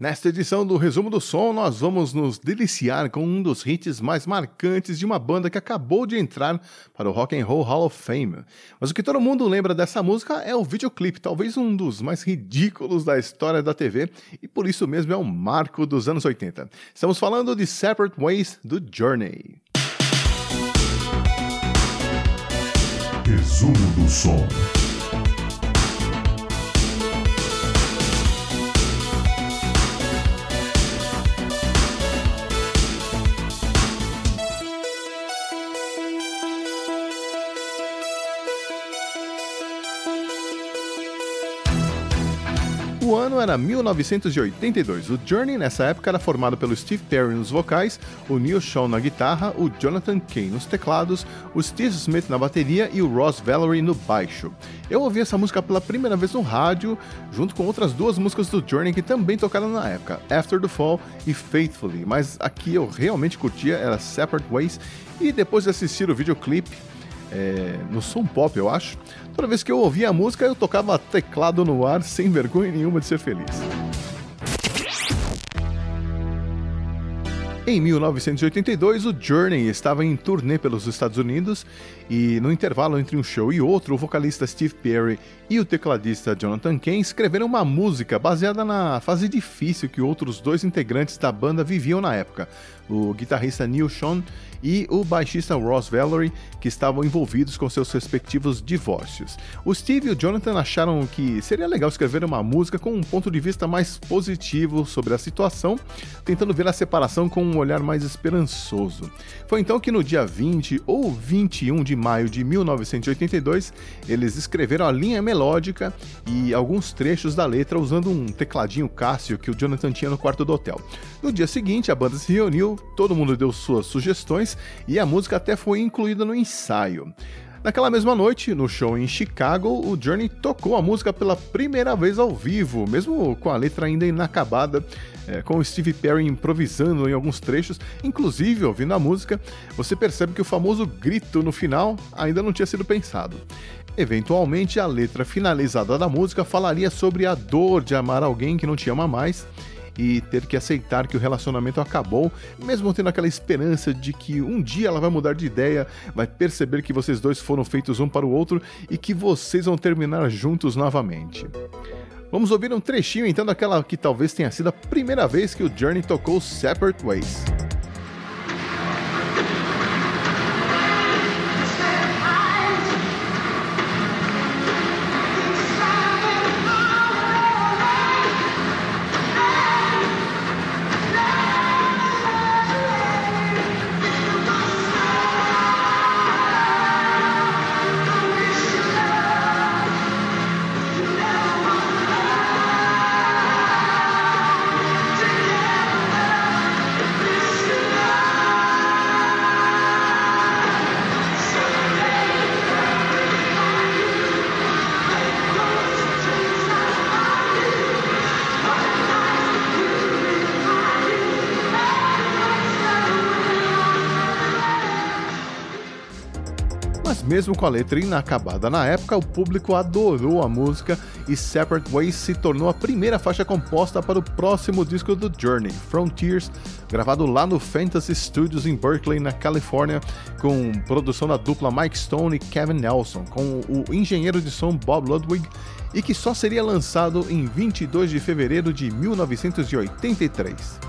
Nesta edição do Resumo do Som, nós vamos nos deliciar com um dos hits mais marcantes de uma banda que acabou de entrar para o Rock and Roll Hall of Fame. Mas o que todo mundo lembra dessa música é o videoclipe, talvez um dos mais ridículos da história da TV, e por isso mesmo é um marco dos anos 80. Estamos falando de Separate Ways do Journey. Resumo do Som. Era 1982. O Journey, nessa época, era formado pelo Steve Perry nos vocais, o Neil Sean na guitarra, o Jonathan Kane nos teclados, o Steve Smith na bateria e o Ross Valerie no baixo. Eu ouvi essa música pela primeira vez no rádio, junto com outras duas músicas do Journey que também tocaram na época, After the Fall e Faithfully, mas aqui eu realmente curtia era Separate Ways, e depois de assistir o videoclipe, é, no som pop, eu acho. Toda vez que eu ouvia a música, eu tocava teclado no ar sem vergonha nenhuma de ser feliz. Em 1982, o Journey estava em turnê pelos Estados Unidos e, no intervalo entre um show e outro, o vocalista Steve Perry e o tecladista Jonathan Kane escreveram uma música baseada na fase difícil que outros dois integrantes da banda viviam na época, o guitarrista Neil Sean e o baixista Ross Valerie, que estavam envolvidos com seus respectivos divórcios. O Steve e o Jonathan acharam que seria legal escrever uma música com um ponto de vista mais positivo sobre a situação, tentando ver a separação com um olhar mais esperançoso. Foi então que no dia 20 ou 21 de maio de 1982, eles escreveram a linha melódica e alguns trechos da letra usando um tecladinho Cássio que o Jonathan tinha no quarto do hotel. No dia seguinte, a banda se reuniu, todo mundo deu suas sugestões e a música até foi incluída no ensaio. Naquela mesma noite, no show em Chicago, o Journey tocou a música pela primeira vez ao vivo, mesmo com a letra ainda inacabada, é, com o Steve Perry improvisando em alguns trechos. Inclusive, ouvindo a música, você percebe que o famoso grito no final ainda não tinha sido pensado. Eventualmente, a letra finalizada da música falaria sobre a dor de amar alguém que não te ama mais e ter que aceitar que o relacionamento acabou, mesmo tendo aquela esperança de que um dia ela vai mudar de ideia, vai perceber que vocês dois foram feitos um para o outro e que vocês vão terminar juntos novamente. Vamos ouvir um trechinho então daquela que talvez tenha sido a primeira vez que o Journey tocou Separate Ways. Mesmo com a letra inacabada na época, o público adorou a música e Separate Ways se tornou a primeira faixa composta para o próximo disco do Journey, Frontiers, gravado lá no Fantasy Studios em Berkeley, na Califórnia, com produção da dupla Mike Stone e Kevin Nelson, com o engenheiro de som Bob Ludwig, e que só seria lançado em 22 de fevereiro de 1983.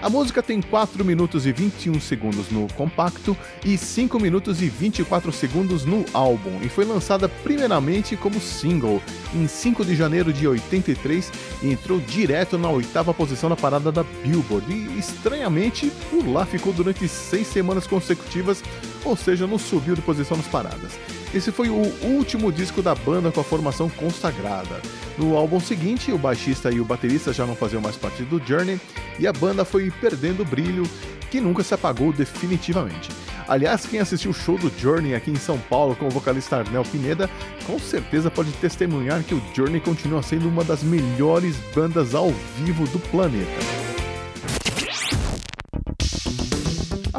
A música tem 4 minutos e 21 segundos no compacto e 5 minutos e 24 segundos no álbum e foi lançada primeiramente como single em 5 de janeiro de 83 e entrou direto na oitava posição na parada da Billboard. E estranhamente por lá ficou durante 6 semanas consecutivas, ou seja, não subiu de posição nas paradas. Esse foi o último disco da banda com a formação consagrada. No álbum seguinte, o baixista e o baterista já não faziam mais parte do Journey e a banda foi perdendo o brilho que nunca se apagou definitivamente. Aliás, quem assistiu o show do Journey aqui em São Paulo com o vocalista Arnel Pineda, com certeza pode testemunhar que o Journey continua sendo uma das melhores bandas ao vivo do planeta.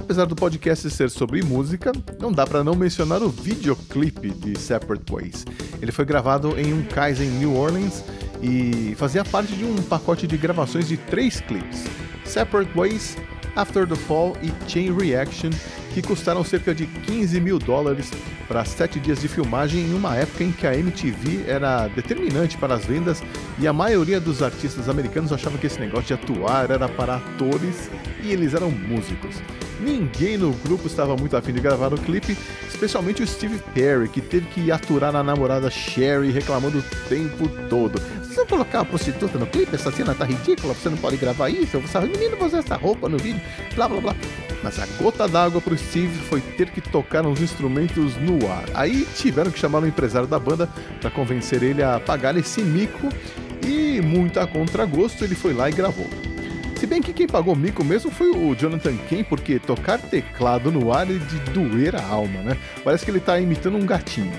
Apesar do podcast ser sobre música, não dá para não mencionar o videoclipe de Separate Ways. Ele foi gravado em um cais em New Orleans e fazia parte de um pacote de gravações de três clipes: Separate Ways, After the Fall e Chain Reaction, que custaram cerca de 15 mil dólares para sete dias de filmagem em uma época em que a MTV era determinante para as vendas e a maioria dos artistas americanos achava que esse negócio de atuar era para atores e eles eram músicos. Ninguém no grupo estava muito afim de gravar o clipe, especialmente o Steve Perry, que teve que aturar a namorada Sherry reclamando o tempo todo. Você vai colocar a prostituta no clipe? Essa cena tá ridícula, você não pode gravar isso, você menino usar essa roupa no vídeo, blá blá blá. Mas a gota d'água pro Steve foi ter que tocar uns instrumentos no ar. Aí tiveram que chamar o empresário da banda para convencer ele a pagar esse mico e, muito a contragosto, ele foi lá e gravou. Se bem que quem pagou mico mesmo foi o Jonathan Kane, porque tocar teclado no ar é de doer a alma, né? Parece que ele tá imitando um gatinho.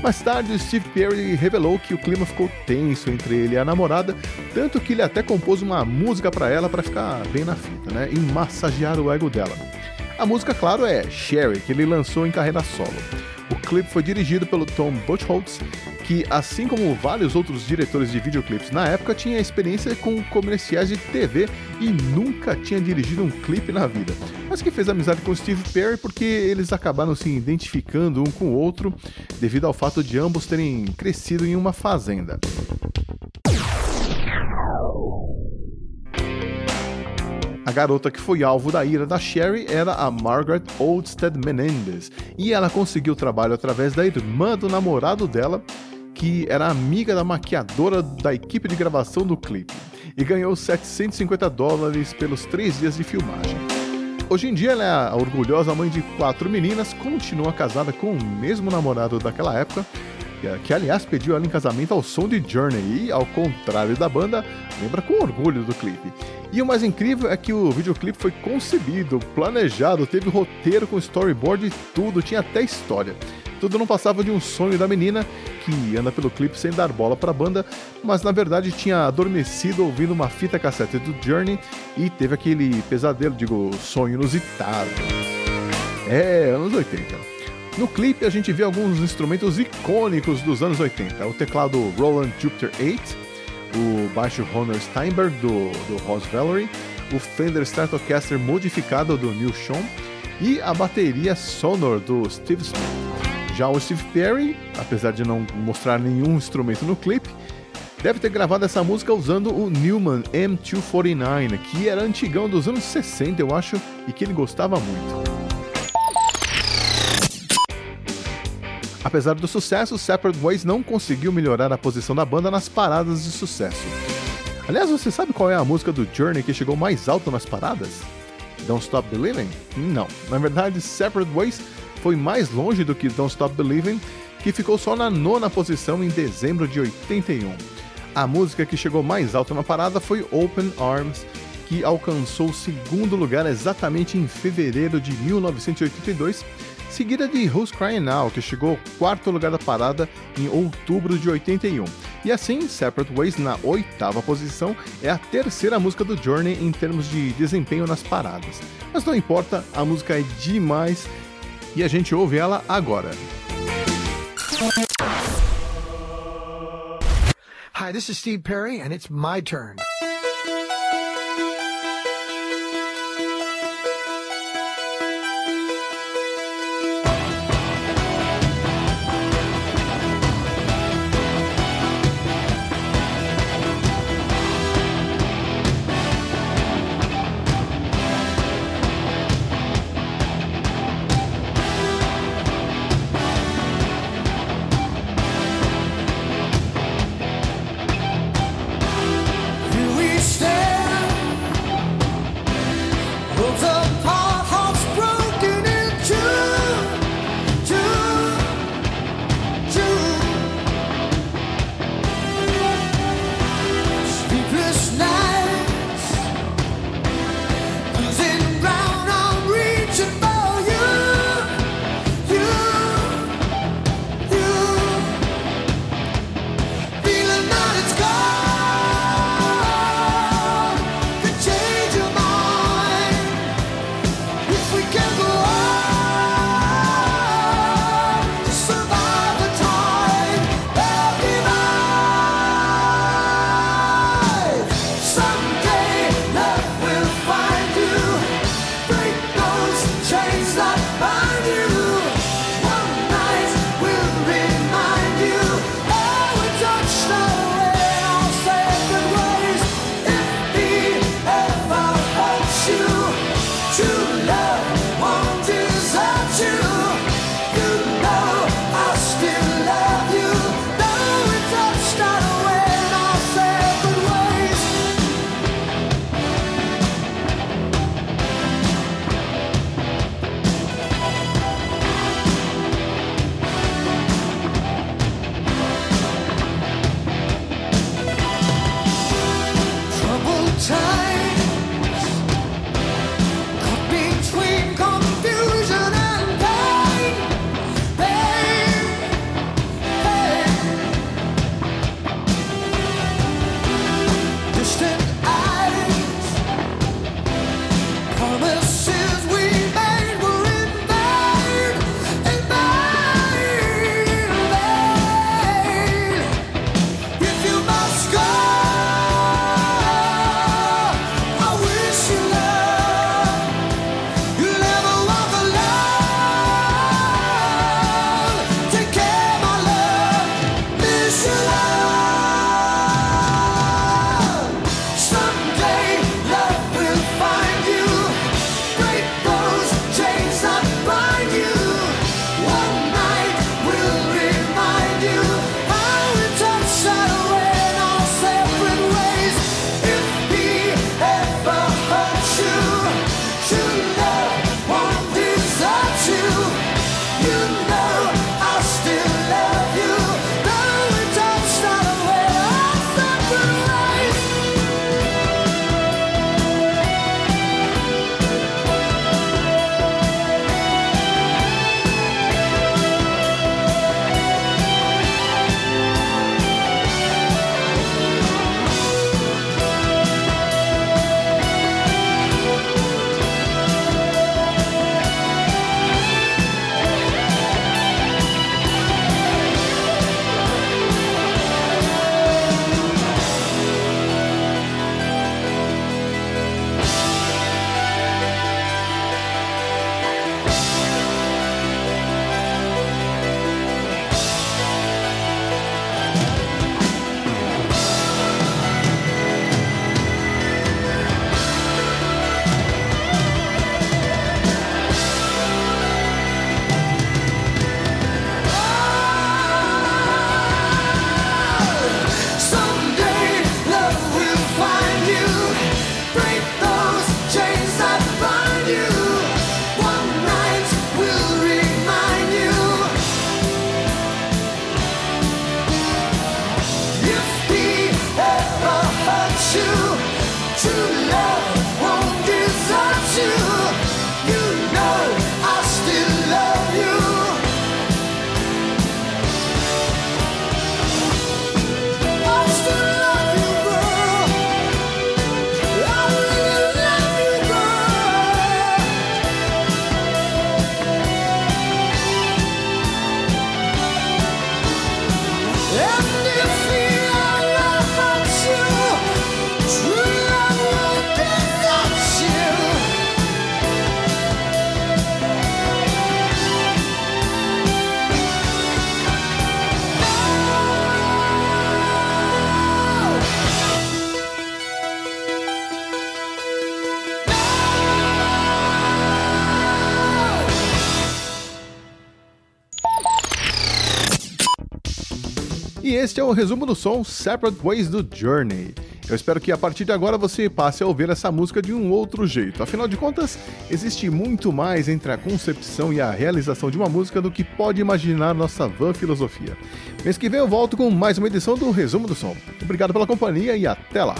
Mais tarde, Steve Perry revelou que o clima ficou tenso entre ele e a namorada, tanto que ele até compôs uma música para ela para ficar bem na fita, né? E massagear o ego dela. A música, claro, é Sherry, que ele lançou em carreira solo. O clipe foi dirigido pelo Tom Buchholz que, assim como vários outros diretores de videoclipes na época, tinha experiência com comerciais de TV e nunca tinha dirigido um clipe na vida. Mas que fez amizade com Steve Perry porque eles acabaram se identificando um com o outro devido ao fato de ambos terem crescido em uma fazenda. Garota que foi alvo da ira da Sherry era a Margaret Oldsted Menendez, e ela conseguiu trabalho através da irmã do namorado dela, que era amiga da maquiadora da equipe de gravação do clipe e ganhou 750 dólares pelos três dias de filmagem. Hoje em dia ela é a orgulhosa mãe de quatro meninas, continua casada com o mesmo namorado daquela época, que aliás pediu ela em casamento ao som de Journey e, ao contrário da banda, lembra com orgulho do clipe. E o mais incrível é que o videoclipe foi concebido, planejado, teve roteiro com storyboard e tudo, tinha até história. Tudo não passava de um sonho da menina que anda pelo clipe sem dar bola para a banda, mas na verdade tinha adormecido ouvindo uma fita cassete do Journey e teve aquele pesadelo, digo, sonho inusitado. É, anos 80. No clipe a gente vê alguns instrumentos icônicos dos anos 80, o teclado Roland Jupiter 8, o baixo Honor Steinberg do, do Ross Valerie, o Fender Stratocaster modificado do Neil Schon e a bateria Sonor do Steve Smith. Já o Steve Perry, apesar de não mostrar nenhum instrumento no clipe, deve ter gravado essa música usando o Newman M249, que era antigão dos anos 60, eu acho, e que ele gostava muito. Apesar do sucesso, Separate Ways não conseguiu melhorar a posição da banda nas paradas de sucesso. Aliás, você sabe qual é a música do Journey que chegou mais alto nas paradas? Don't Stop Believing? Não. Na verdade, Separate Ways foi mais longe do que Don't Stop Believing, que ficou só na nona posição em dezembro de 81. A música que chegou mais alto na parada foi Open Arms, que alcançou o segundo lugar exatamente em fevereiro de 1982, seguida de Who's Crying Now, que chegou ao quarto lugar da parada em outubro de 81. E assim, Separate Ways, na oitava posição, é a terceira música do Journey em termos de desempenho nas paradas. Mas não importa, a música é demais e a gente ouve ela agora. Hi, this is Steve Perry, and it's my turn. Este é o resumo do som Separate Ways do Journey. Eu espero que a partir de agora você passe a ouvir essa música de um outro jeito. Afinal de contas, existe muito mais entre a concepção e a realização de uma música do que pode imaginar nossa van filosofia. Mês que vem eu volto com mais uma edição do Resumo do Som. Obrigado pela companhia e até lá!